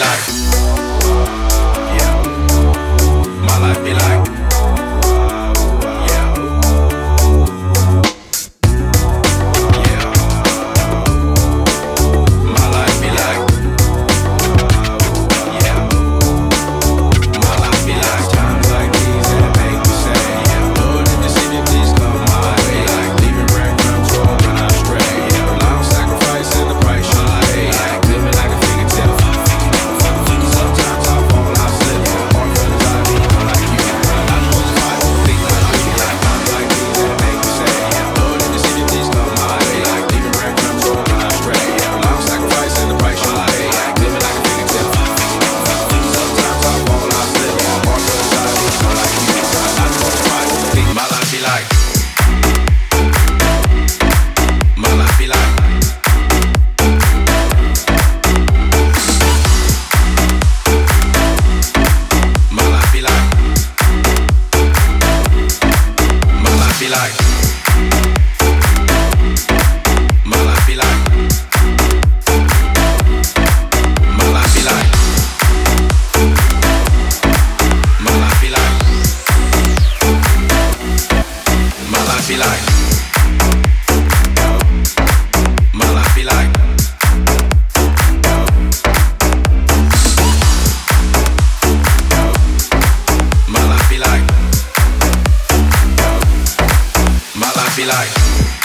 life my life be like?